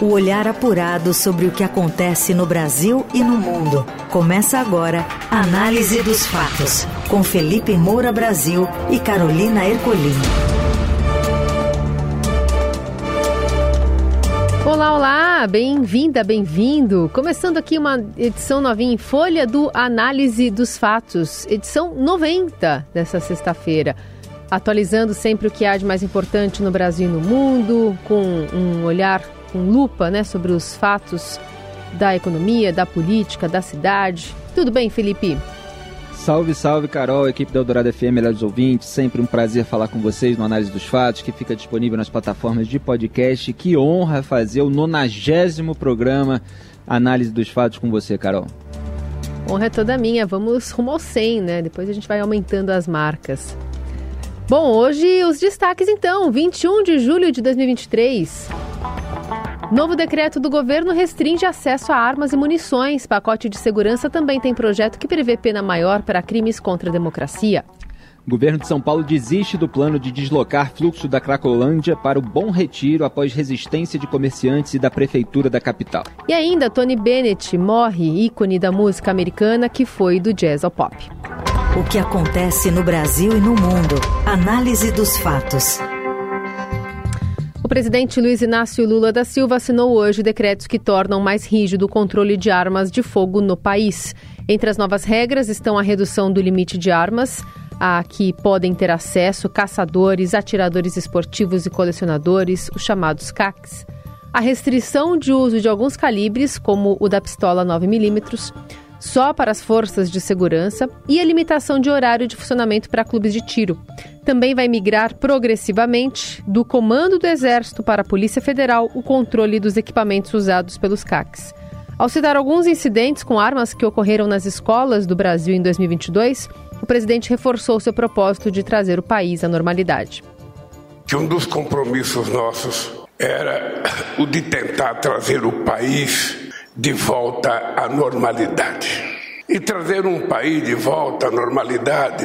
O olhar apurado sobre o que acontece no Brasil e no mundo. Começa agora Análise dos Fatos, com Felipe Moura Brasil e Carolina Ercolim. Olá, olá, bem-vinda, bem-vindo. Começando aqui uma edição novinha em Folha do Análise dos Fatos, edição 90 dessa sexta-feira atualizando sempre o que há de mais importante no Brasil e no mundo, com um olhar com lupa né, sobre os fatos da economia, da política, da cidade. Tudo bem, Felipe? Salve, salve, Carol, equipe da Eldorado FM, melhores ouvintes. Sempre um prazer falar com vocês no Análise dos Fatos, que fica disponível nas plataformas de podcast. Que honra fazer o nonagésimo programa Análise dos Fatos com você, Carol. Honra é toda minha. Vamos rumo ao 100, né? Depois a gente vai aumentando as marcas. Bom, hoje os destaques então, 21 de julho de 2023. Novo decreto do governo restringe acesso a armas e munições. Pacote de segurança também tem projeto que prevê pena maior para crimes contra a democracia. O governo de São Paulo desiste do plano de deslocar fluxo da Cracolândia para o Bom Retiro após resistência de comerciantes e da prefeitura da capital. E ainda, Tony Bennett morre, ícone da música americana que foi do jazz ao pop. O que acontece no Brasil e no mundo. Análise dos fatos. Presidente Luiz Inácio Lula da Silva assinou hoje decretos que tornam mais rígido o controle de armas de fogo no país. Entre as novas regras estão a redução do limite de armas, a que podem ter acesso caçadores, atiradores esportivos e colecionadores, os chamados CACs, a restrição de uso de alguns calibres, como o da pistola 9mm, só para as forças de segurança e a limitação de horário de funcionamento para clubes de tiro. Também vai migrar progressivamente do comando do Exército para a Polícia Federal o controle dos equipamentos usados pelos CACs. Ao citar alguns incidentes com armas que ocorreram nas escolas do Brasil em 2022, o presidente reforçou seu propósito de trazer o país à normalidade. Que um dos compromissos nossos era o de tentar trazer o país de volta à normalidade. E trazer um país de volta à normalidade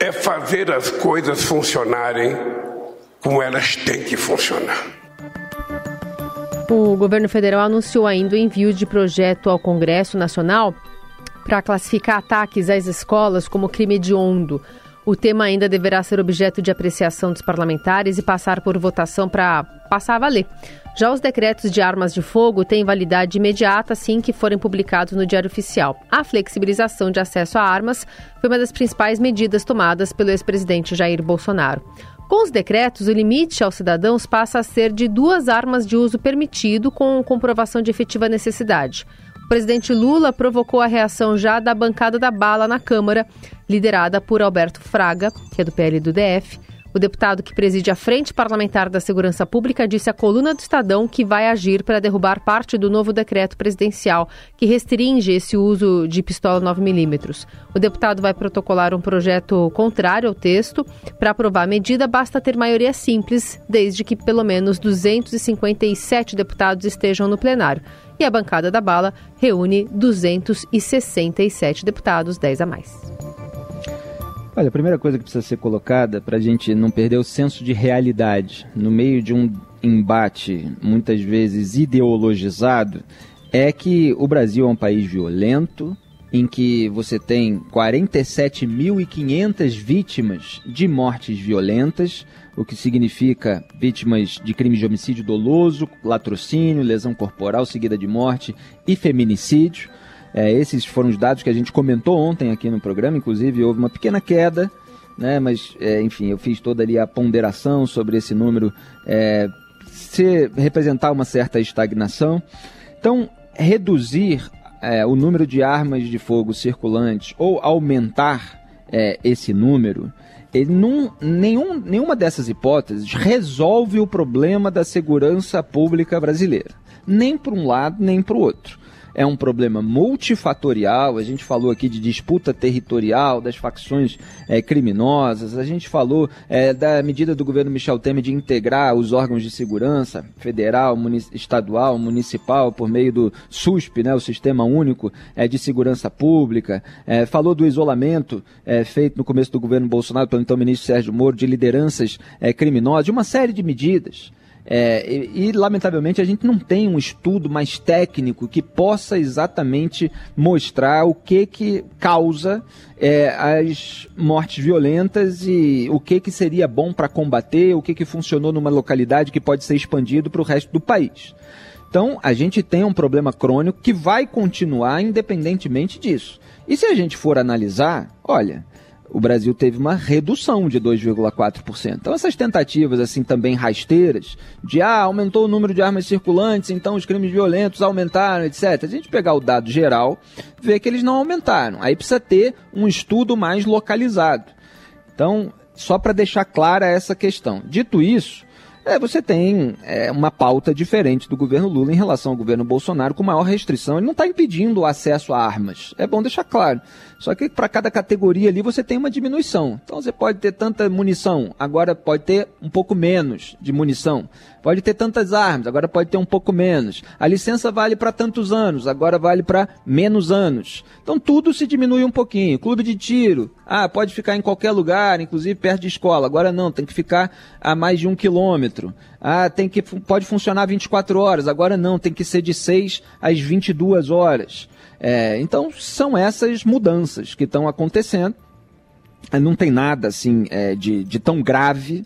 é fazer as coisas funcionarem como elas têm que funcionar. O governo federal anunciou ainda o envio de projeto ao Congresso Nacional para classificar ataques às escolas como crime hediondo. O tema ainda deverá ser objeto de apreciação dos parlamentares e passar por votação para passar a valer. Já os decretos de armas de fogo têm validade imediata assim que forem publicados no Diário Oficial. A flexibilização de acesso a armas foi uma das principais medidas tomadas pelo ex-presidente Jair Bolsonaro. Com os decretos, o limite aos cidadãos passa a ser de duas armas de uso permitido com comprovação de efetiva necessidade. O presidente Lula provocou a reação já da bancada da bala na Câmara, liderada por Alberto Fraga, que é do PL do DF, o deputado que preside a Frente Parlamentar da Segurança Pública disse à coluna do Estadão que vai agir para derrubar parte do novo decreto presidencial que restringe esse uso de pistola 9mm. O deputado vai protocolar um projeto contrário ao texto. Para aprovar a medida, basta ter maioria simples, desde que pelo menos 257 deputados estejam no plenário. E a bancada da bala reúne 267 deputados, 10 a mais. Olha, a primeira coisa que precisa ser colocada para a gente não perder o senso de realidade no meio de um embate muitas vezes ideologizado é que o Brasil é um país violento, em que você tem 47.500 vítimas de mortes violentas, o que significa vítimas de crimes de homicídio doloso, latrocínio, lesão corporal seguida de morte e feminicídio. É, esses foram os dados que a gente comentou ontem aqui no programa, inclusive houve uma pequena queda, né, mas é, enfim, eu fiz toda ali a ponderação sobre esse número é, se representar uma certa estagnação. Então, reduzir é, o número de armas de fogo circulantes ou aumentar é, esse número, ele não, nenhum, nenhuma dessas hipóteses resolve o problema da segurança pública brasileira. Nem para um lado, nem para o outro é um problema multifatorial. A gente falou aqui de disputa territorial, das facções é, criminosas, a gente falou é, da medida do governo Michel Temer de integrar os órgãos de segurança federal, munic estadual, municipal, por meio do SUSP, né, o Sistema Único é, de Segurança Pública. É, falou do isolamento é, feito no começo do governo Bolsonaro pelo então ministro Sérgio Moro, de lideranças é, criminosas, de uma série de medidas É, e, e, lamentavelmente, a gente não tem um estudo mais técnico que possa exatamente mostrar o que, que causa é, as mortes violentas e o que, que seria bom para combater, o que, que funcionou numa localidade que pode ser expandido para o resto do país. Então, a gente tem um problema crônico que vai continuar independentemente disso. E se a gente for analisar, olha, o Brasil teve uma redução de 2,4%. Então essas tentativas assim também rasteiras de ah, aumentou o número de armas circulantes, então os crimes violentos aumentaram, etc. A gente pegar o dado geral, vê que eles não aumentaram. Aí precisa ter um estudo mais localizado. Então, só para deixar clara essa questão. Dito isso, é, você tem é, uma pauta diferente do governo Lula em relação ao governo Bolsonaro, com maior restrição. Ele não está impedindo o acesso a armas. É bom deixar claro. Só que para cada categoria ali você tem uma diminuição. Então você pode ter tanta munição, agora pode ter um pouco menos de munição. Pode ter tantas armas, agora pode ter um pouco menos. A licença vale para tantos anos, agora vale para menos anos. Então tudo se diminui um pouquinho. Clube de tiro, ah, pode ficar em qualquer lugar, inclusive perto de escola. Agora não, tem que ficar a mais de um quilômetro. Ah, tem que pode funcionar 24 horas. Agora não, tem que ser de 6 às 22 horas. É, então, são essas mudanças que estão acontecendo. É, não tem nada assim é, de, de tão grave.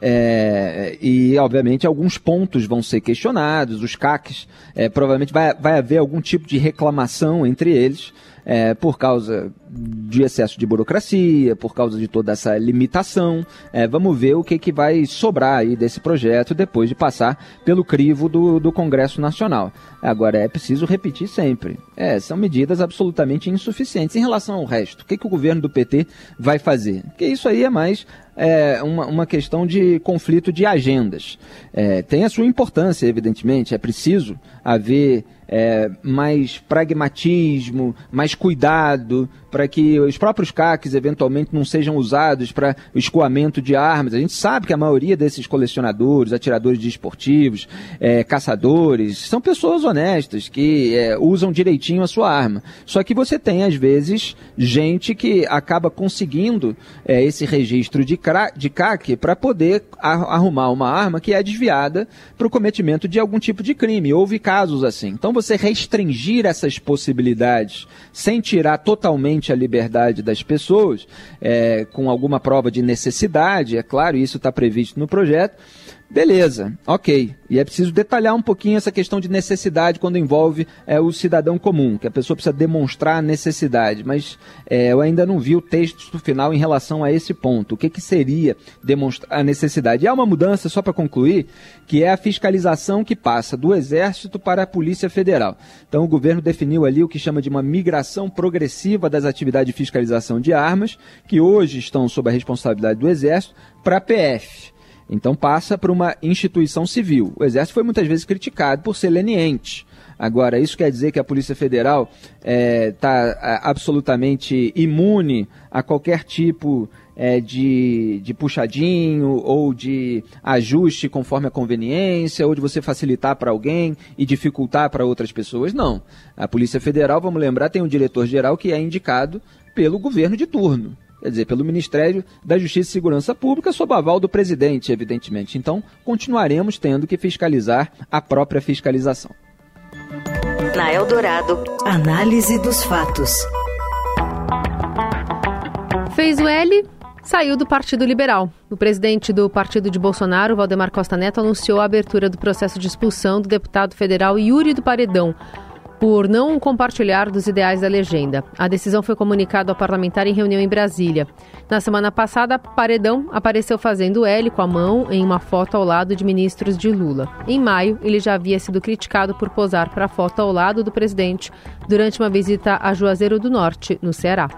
É, e, obviamente, alguns pontos vão ser questionados, os CACs, é, provavelmente vai, vai haver algum tipo de reclamação entre eles, é, por causa de excesso de burocracia, por causa de toda essa limitação. É, vamos ver o que, que vai sobrar aí desse projeto depois de passar pelo crivo do, do Congresso Nacional. Agora, é preciso repetir sempre: é, são medidas absolutamente insuficientes em relação ao resto. O que, que o governo do PT vai fazer? Porque isso aí é mais é, uma, uma questão de conflito de agendas. É, tem a sua importância, evidentemente, é preciso haver é, mais pragmatismo, mais cuidado, para que os próprios CACs eventualmente não sejam usados para o escoamento de armas. A gente sabe que a maioria desses colecionadores, atiradores de esportivos, é, caçadores, são pessoas honestas que é, usam direitinho a sua arma. Só que você tem, às vezes, gente que acaba conseguindo é, esse registro de, de CAC para poder arrumar uma arma que é desviada para o cometimento de algum tipo de crime. Houve casos assim. Então, você restringir essas possibilidades sem tirar totalmente a liberdade das pessoas, é, com alguma prova de necessidade, é claro, isso está previsto no projeto, Beleza, ok. E é preciso detalhar um pouquinho essa questão de necessidade quando envolve é, o cidadão comum, que a pessoa precisa demonstrar a necessidade. Mas é, eu ainda não vi o texto final em relação a esse ponto. O que, que seria demonstrar a necessidade? E há uma mudança, só para concluir, que é a fiscalização que passa do Exército para a Polícia Federal. Então o governo definiu ali o que chama de uma migração progressiva das atividades de fiscalização de armas, que hoje estão sob a responsabilidade do Exército, para a PF. Então passa para uma instituição civil. O Exército foi muitas vezes criticado por ser leniente. Agora, isso quer dizer que a Polícia Federal está é, é, absolutamente imune a qualquer tipo é, de, de puxadinho ou de ajuste conforme a conveniência, ou de você facilitar para alguém e dificultar para outras pessoas? Não. A Polícia Federal, vamos lembrar, tem um diretor-geral que é indicado pelo governo de turno quer dizer, pelo Ministério da Justiça e Segurança Pública, sob aval do presidente, evidentemente. Então, continuaremos tendo que fiscalizar a própria fiscalização. Na Eldorado, análise dos fatos. Fez o L, saiu do Partido Liberal. O presidente do partido de Bolsonaro, Valdemar Costa Neto, anunciou a abertura do processo de expulsão do deputado federal Yuri do Paredão por não compartilhar dos ideais da legenda. A decisão foi comunicada ao parlamentar em reunião em Brasília. Na semana passada, Paredão apareceu fazendo L com a mão em uma foto ao lado de ministros de Lula. Em maio, ele já havia sido criticado por posar para a foto ao lado do presidente durante uma visita a Juazeiro do Norte, no Ceará.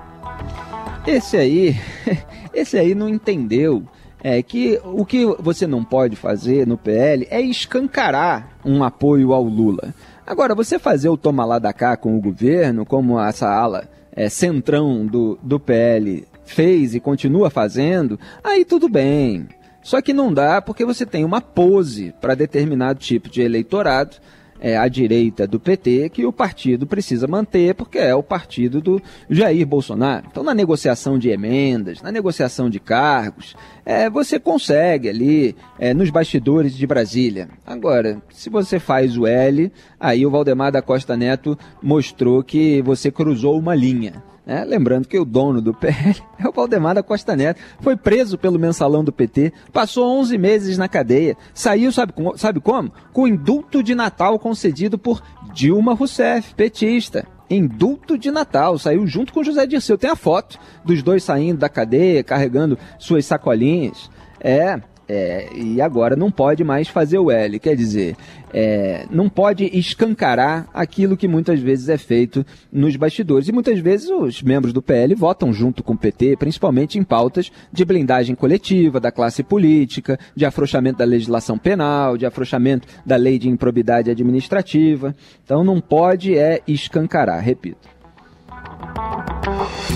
Esse aí, esse aí não entendeu é que o que você não pode fazer no PL é escancarar um apoio ao Lula. Agora, você fazer o toma lá da cá com o governo, como essa ala é, centrão do, do PL fez e continua fazendo, aí tudo bem. Só que não dá porque você tem uma pose para determinado tipo de eleitorado é, à direita do PT que o partido precisa manter, porque é o partido do Jair Bolsonaro. Então, na negociação de emendas, na negociação de cargos, é, você consegue ali é, nos bastidores de Brasília. Agora, se você faz o L, aí o Valdemar da Costa Neto mostrou que você cruzou uma linha. É, lembrando que o dono do PL é o Valdemar da Costa Neto. Foi preso pelo mensalão do PT, passou 11 meses na cadeia, saiu, sabe, sabe como? Com indulto de Natal concedido por Dilma Rousseff, petista. Indulto de Natal, saiu junto com José Dirceu. Tem a foto dos dois saindo da cadeia, carregando suas sacolinhas. É, é, e agora não pode mais fazer o L, quer dizer, é, não pode escancarar aquilo que muitas vezes é feito nos bastidores. E muitas vezes os membros do PL votam junto com o PT, principalmente em pautas de blindagem coletiva da classe política, de afrouxamento da legislação penal, de afrouxamento da lei de improbidade administrativa. Então não pode é escancarar, repito.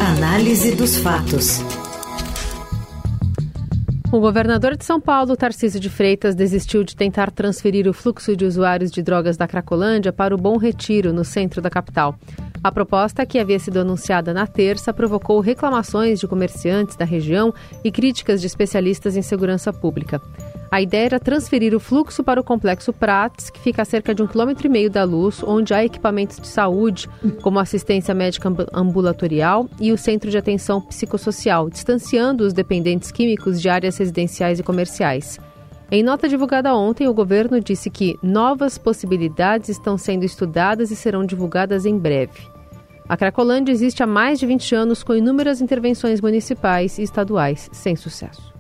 Análise dos fatos. O governador de São Paulo, Tarcísio de Freitas, desistiu de tentar transferir o fluxo de usuários de drogas da Cracolândia para o Bom Retiro, no centro da capital. A proposta, que havia sido anunciada na terça, provocou reclamações de comerciantes da região e críticas de especialistas em segurança pública. A ideia era transferir o fluxo para o complexo Prats, que fica a cerca de um quilômetro e meio da luz, onde há equipamentos de saúde, como assistência médica ambulatorial e o centro de atenção psicossocial, distanciando os dependentes químicos de áreas residenciais e comerciais. Em nota divulgada ontem, o governo disse que novas possibilidades estão sendo estudadas e serão divulgadas em breve. A Cracolândia existe há mais de 20 anos com inúmeras intervenções municipais e estaduais sem sucesso.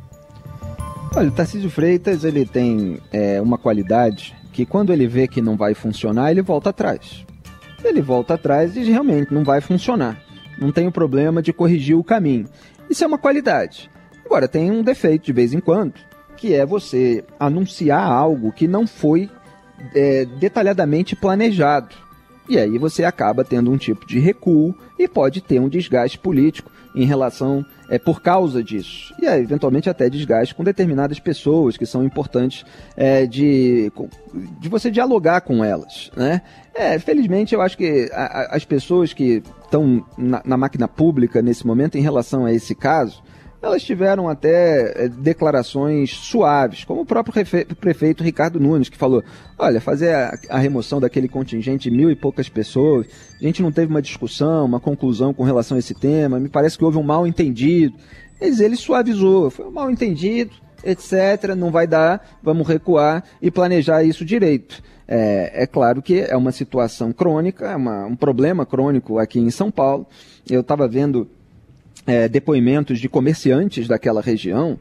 Olha, o Tarcísio Freitas ele tem é, uma qualidade que quando ele vê que não vai funcionar, ele volta atrás. Ele volta atrás e realmente não vai funcionar. Não tem o problema de corrigir o caminho. Isso é uma qualidade. Agora, tem um defeito de vez em quando, que é você anunciar algo que não foi é, detalhadamente planejado. E aí você acaba tendo um tipo de recuo e pode ter um desgaste político em relação é por causa disso. E aí, eventualmente até desgaste com determinadas pessoas que são importantes é, de, de você dialogar com elas. Né? É, felizmente eu acho que a, a, as pessoas que estão na, na máquina pública nesse momento em relação a esse caso, elas tiveram até é, declarações suaves, como o próprio prefeito Ricardo Nunes, que falou: olha, fazer a, remoção daquele contingente de mil e poucas pessoas, a gente não teve uma discussão, uma conclusão com relação a esse tema, me parece que houve um mal entendido. Mas ele suavizou, foi um mal entendido, etc., não vai dar, vamos recuar e planejar isso direito. É, é claro que é uma situação crônica, é uma, um problema crônico aqui em São Paulo. Eu estava vendo é, depoimentos de comerciantes daquela região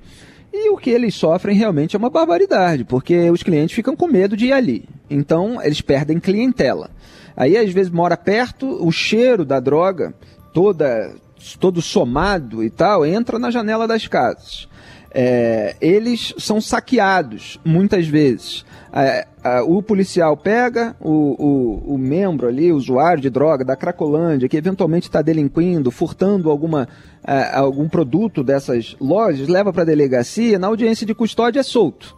e o que eles sofrem realmente é uma barbaridade, porque os clientes ficam com medo de ir ali. Então, eles perdem clientela. Aí, às vezes, mora perto, o cheiro da droga, toda, todo somado e tal, entra na janela das casas. É, eles são saqueados, muitas vezes. É, o policial pega o, o, o, membro ali, o usuário de droga da Cracolândia, que eventualmente está delinquindo, furtando alguma, é, algum produto dessas lojas, leva para a delegacia, na audiência de custódia é solto.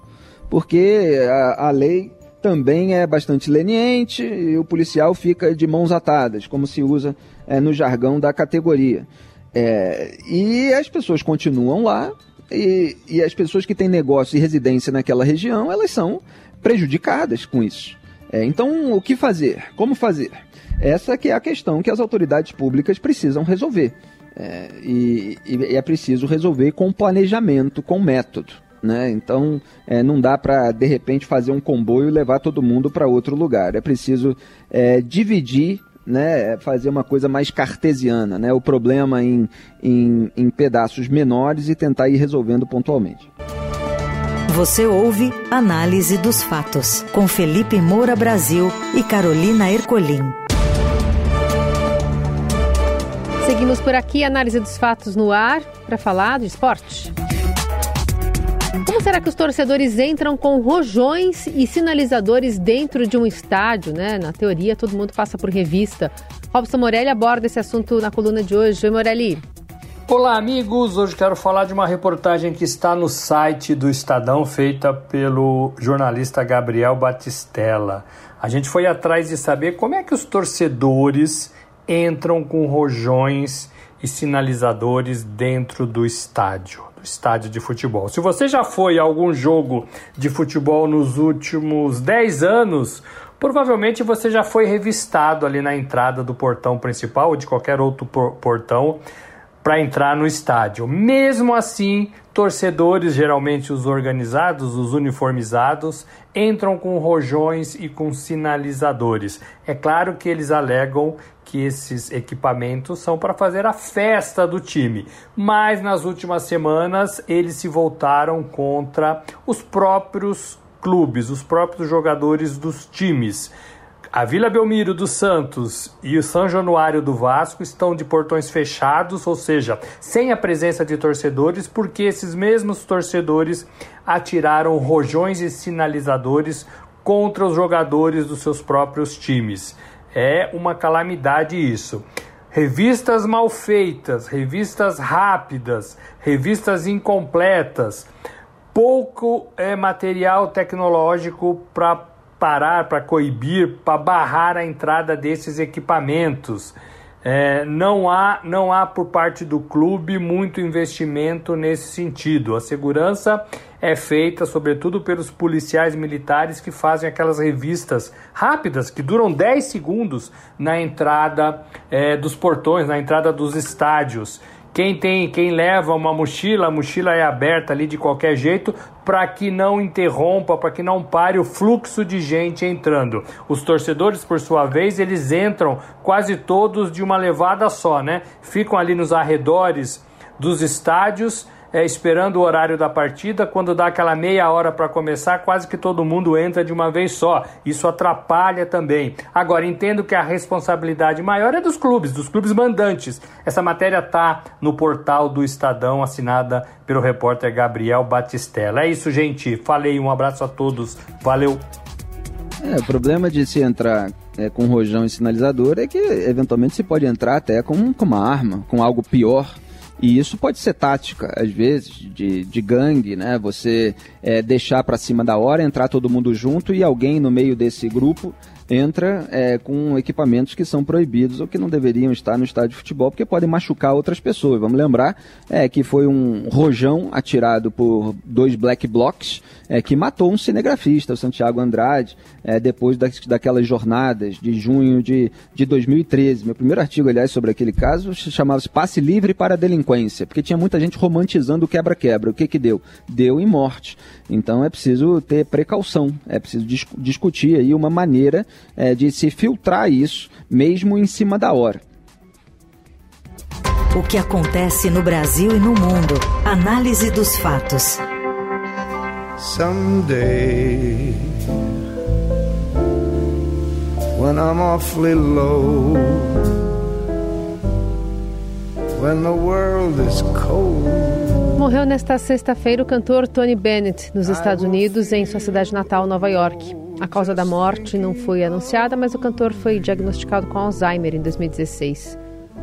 Porque a, a lei também é bastante leniente e o policial fica de mãos atadas, como se usa é, no jargão da categoria. É, e as pessoas continuam lá, e, e, as pessoas que têm negócio e residência naquela região, elas são prejudicadas com isso. É, então, o que fazer? Como fazer? Essa que é a questão que as autoridades públicas precisam resolver. É, e, e, é preciso resolver com planejamento, com método. Né? Então, é, não dá para, de repente, fazer um comboio e levar todo mundo para outro lugar. É preciso é, dividir né, fazer uma coisa mais cartesiana, né, o problema em, em, em pedaços menores e tentar ir resolvendo pontualmente. Você ouve Análise dos Fatos, com Felipe Moura Brasil e Carolina Ercolim. Seguimos por aqui, Análise dos Fatos no ar, para falar do esporte. Como será que os torcedores entram com rojões e sinalizadores dentro de um estádio, né? Na teoria, todo mundo passa por revista. Robson Morelli aborda esse assunto na coluna de hoje. Oi, Morelli. Olá, amigos! Hoje quero falar de uma reportagem que está no site do Estadão, feita pelo jornalista Gabriel Batistella. A gente foi atrás de saber como é que os torcedores entram com rojões e sinalizadores dentro do estádio, do estádio de futebol. Se você já foi a algum jogo de futebol nos últimos 10 anos, provavelmente você já foi revistado ali na entrada do portão principal ou de qualquer outro portão para entrar no estádio. Mesmo assim, torcedores, geralmente os organizados, os uniformizados, entram com rojões e com sinalizadores. É claro que eles alegam que esses equipamentos são para fazer a festa do time, mas nas últimas semanas eles se voltaram contra os próprios clubes, os próprios jogadores dos times. A Vila Belmiro do Santos e o São Januário do Vasco estão de portões fechados, ou seja, sem a presença de torcedores, porque esses mesmos torcedores atiraram rojões e sinalizadores contra os jogadores dos seus próprios times. É uma calamidade isso. Revistas mal feitas, revistas rápidas, revistas incompletas, pouco é, material tecnológico para parar, para coibir, para barrar a entrada desses equipamentos. É, não, há, não há por parte do clube muito investimento nesse sentido. A segurança é feita, sobretudo, pelos policiais militares que fazem aquelas revistas rápidas que duram 10 segundos na entrada é, dos portões, na entrada dos estádios. Quem tem, quem leva uma mochila, a mochila é aberta ali de qualquer jeito para que não interrompa, para que não pare o fluxo de gente entrando. Os torcedores, por sua vez, eles entram quase todos de uma levada só, né? Ficam ali nos arredores dos estádios é, esperando o horário da partida, quando dá aquela meia hora para começar, quase que todo mundo entra de uma vez só. Isso atrapalha também. Agora, entendo que a responsabilidade maior é dos clubes, dos clubes mandantes. Essa matéria tá no portal do Estadão, assinada pelo repórter Gabriel Batistella. É isso, gente. Falei, um abraço a todos. Valeu. É, o problema de se entrar é, com rojão e sinalizador é que eventualmente se pode entrar até com, com uma arma, com algo pior e isso pode ser tática, às vezes, de, de gangue, né? Você é, deixar para cima da hora, entrar todo mundo junto e alguém no meio desse grupo entra é, com equipamentos que são proibidos ou que não deveriam estar no estádio de futebol porque podem machucar outras pessoas. Vamos lembrar é, que foi um rojão atirado por dois black blocs é, que matou um cinegrafista, o Santiago Andrade, é, depois da, daquelas jornadas de junho de, de 2013. Meu primeiro artigo, aliás, sobre aquele caso chamava-se Passe Livre para a Delinquência, porque tinha muita gente romantizando o quebra-quebra. O que que deu? Deu em morte. Então é preciso ter precaução, é preciso dis discutir aí uma maneira é, de se filtrar isso, mesmo em cima da hora. O que acontece no Brasil e no mundo. Análise dos fatos. Someday, when I'm awfully low, when the world is cold. Morreu nesta sexta-feira o cantor Tony Bennett, nos Estados Unidos, em sua cidade natal, Nova York. A causa da morte não foi anunciada, mas o cantor foi diagnosticado com Alzheimer em 2016.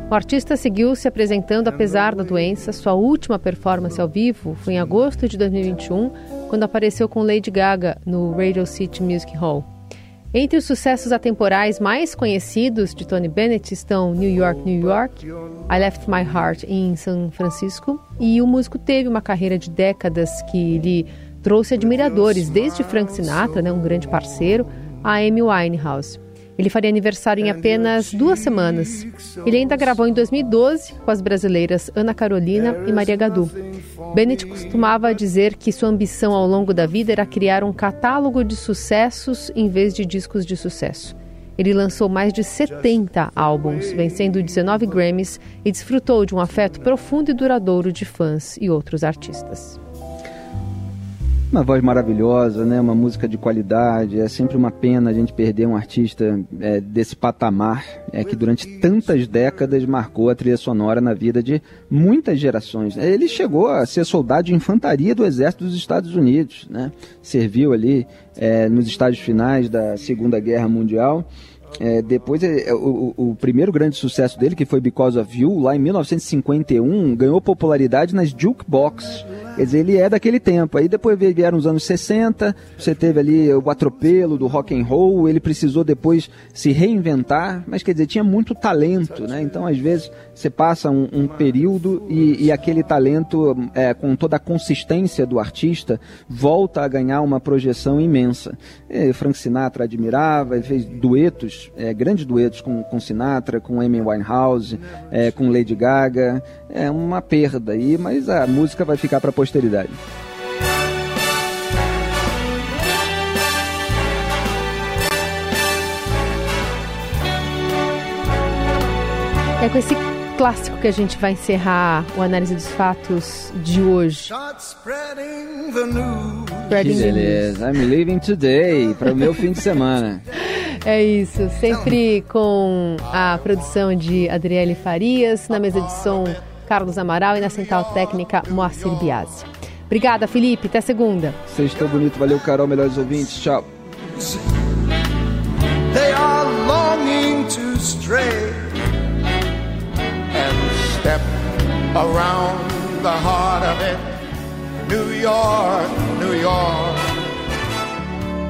O artista seguiu se apresentando apesar da doença. Sua última performance ao vivo foi em agosto de 2021, quando apareceu com Lady Gaga no Radio City Music Hall. Entre os sucessos atemporais mais conhecidos de Tony Bennett estão New York, New York, I Left My Heart em São Francisco, e o músico teve uma carreira de décadas que lhe trouxe admiradores, desde Frank Sinatra, né, um grande parceiro, a Amy Winehouse. Ele faria aniversário em apenas duas semanas. Ele ainda gravou em 2012 com as brasileiras Ana Carolina e Maria Gadu. Bennett costumava dizer que sua ambição ao longo da vida era criar um catálogo de sucessos em vez de discos de sucesso. Ele lançou mais de 70 álbuns, vencendo 19 Grammys e desfrutou de um afeto profundo e duradouro de fãs e outros artistas. Uma voz maravilhosa, né? Uma música de qualidade. É sempre uma pena a gente perder um artista é, desse patamar, é que durante tantas décadas marcou a trilha sonora na vida de muitas gerações. Ele chegou a ser soldado de infantaria do Exército dos Estados Unidos, né? Serviu ali é, nos estágios finais da Segunda Guerra Mundial. É, depois, é, é, o, o, primeiro grande sucesso dele, que foi Because of You, lá em 1951, ganhou popularidade nas jukebox Quer dizer, ele é daquele tempo. Aí depois vieram os anos 60, você teve ali o atropelo do rock and roll, ele precisou depois se reinventar, mas quer dizer, tinha muito talento, né? Então, às vezes, você passa um, um período e, e, aquele talento, é, com toda a consistência do artista, volta a ganhar uma projeção imensa. E Frank Sinatra admirava, ele fez duetos, é, grandes duetos com, com Sinatra, com Amy Winehouse, é, com Lady Gaga. É uma perda aí, mas a música vai ficar para posteridade. É com esse clássico que a gente vai encerrar o análise dos fatos de hoje. Que beleza. I'm leaving today para o meu fim de semana. É isso, sempre com a produção de Adriele Farias, na mesa de som Carlos Amaral e na central técnica Moacir Biasi. Obrigada, Felipe. Até segunda. Vocês estão bonito. Valeu, Carol. Melhores ouvintes. Tchau. They are longing to stray and step around the heart of it. New York, New York.